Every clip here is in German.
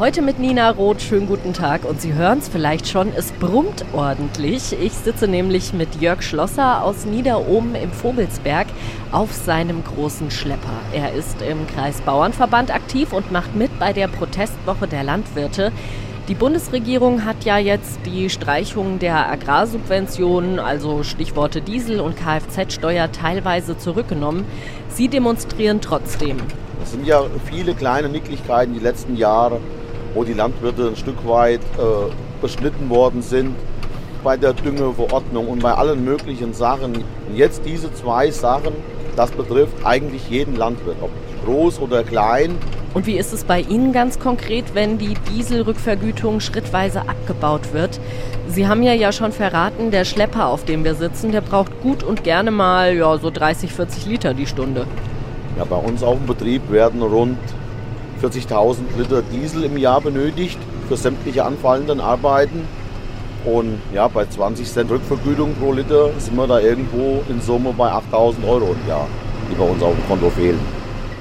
Heute mit Nina Roth. Schönen guten Tag. Und Sie hören es vielleicht schon, es brummt ordentlich. Ich sitze nämlich mit Jörg Schlosser aus Niederohmen im Vogelsberg auf seinem großen Schlepper. Er ist im Kreis Bauernverband aktiv und macht mit bei der Protestwoche der Landwirte. Die Bundesregierung hat ja jetzt die Streichung der Agrarsubventionen, also Stichworte Diesel und Kfz-Steuer, teilweise zurückgenommen. Sie demonstrieren trotzdem. Es sind ja viele kleine Nicklichkeiten die letzten Jahre wo die Landwirte ein Stück weit äh, beschnitten worden sind bei der Düngeverordnung und bei allen möglichen Sachen. Und jetzt diese zwei Sachen, das betrifft eigentlich jeden Landwirt, ob groß oder klein. Und wie ist es bei Ihnen ganz konkret, wenn die Dieselrückvergütung schrittweise abgebaut wird? Sie haben ja ja schon verraten, der Schlepper, auf dem wir sitzen, der braucht gut und gerne mal ja, so 30, 40 Liter die Stunde. Ja, bei uns auf dem Betrieb werden rund 40.000 Liter Diesel im Jahr benötigt für sämtliche anfallenden Arbeiten. Und ja, bei 20 Cent Rückvergütung pro Liter sind wir da irgendwo in Summe bei 8.000 Euro im Jahr, die bei uns auf dem Konto fehlen.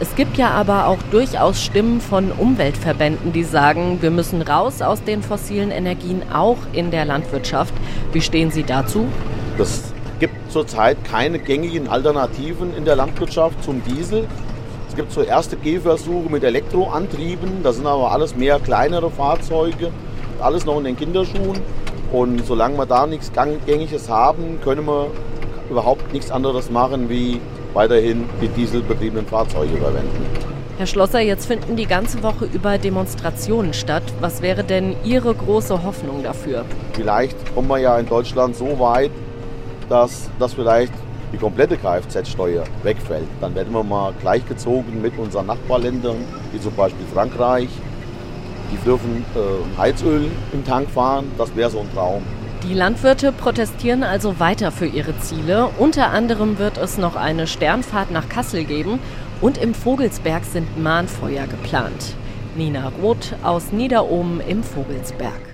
Es gibt ja aber auch durchaus Stimmen von Umweltverbänden, die sagen, wir müssen raus aus den fossilen Energien, auch in der Landwirtschaft. Wie stehen Sie dazu? Es gibt zurzeit keine gängigen Alternativen in der Landwirtschaft zum Diesel. Es gibt so erste Gehversuche mit Elektroantrieben, das sind aber alles mehr kleinere Fahrzeuge, alles noch in den Kinderschuhen. Und solange wir da nichts Gängiges haben, können wir überhaupt nichts anderes machen, wie weiterhin die dieselbetriebenen Fahrzeuge verwenden. Herr Schlosser, jetzt finden die ganze Woche über Demonstrationen statt. Was wäre denn Ihre große Hoffnung dafür? Vielleicht kommen wir ja in Deutschland so weit, dass das vielleicht die komplette Kfz-Steuer wegfällt, dann werden wir mal gleichgezogen mit unseren Nachbarländern, wie zum Beispiel Frankreich. Die dürfen äh, Heizöl im Tank fahren, das wäre so ein Traum. Die Landwirte protestieren also weiter für ihre Ziele. Unter anderem wird es noch eine Sternfahrt nach Kassel geben und im Vogelsberg sind Mahnfeuer geplant. Nina Roth aus Niederohmen im Vogelsberg.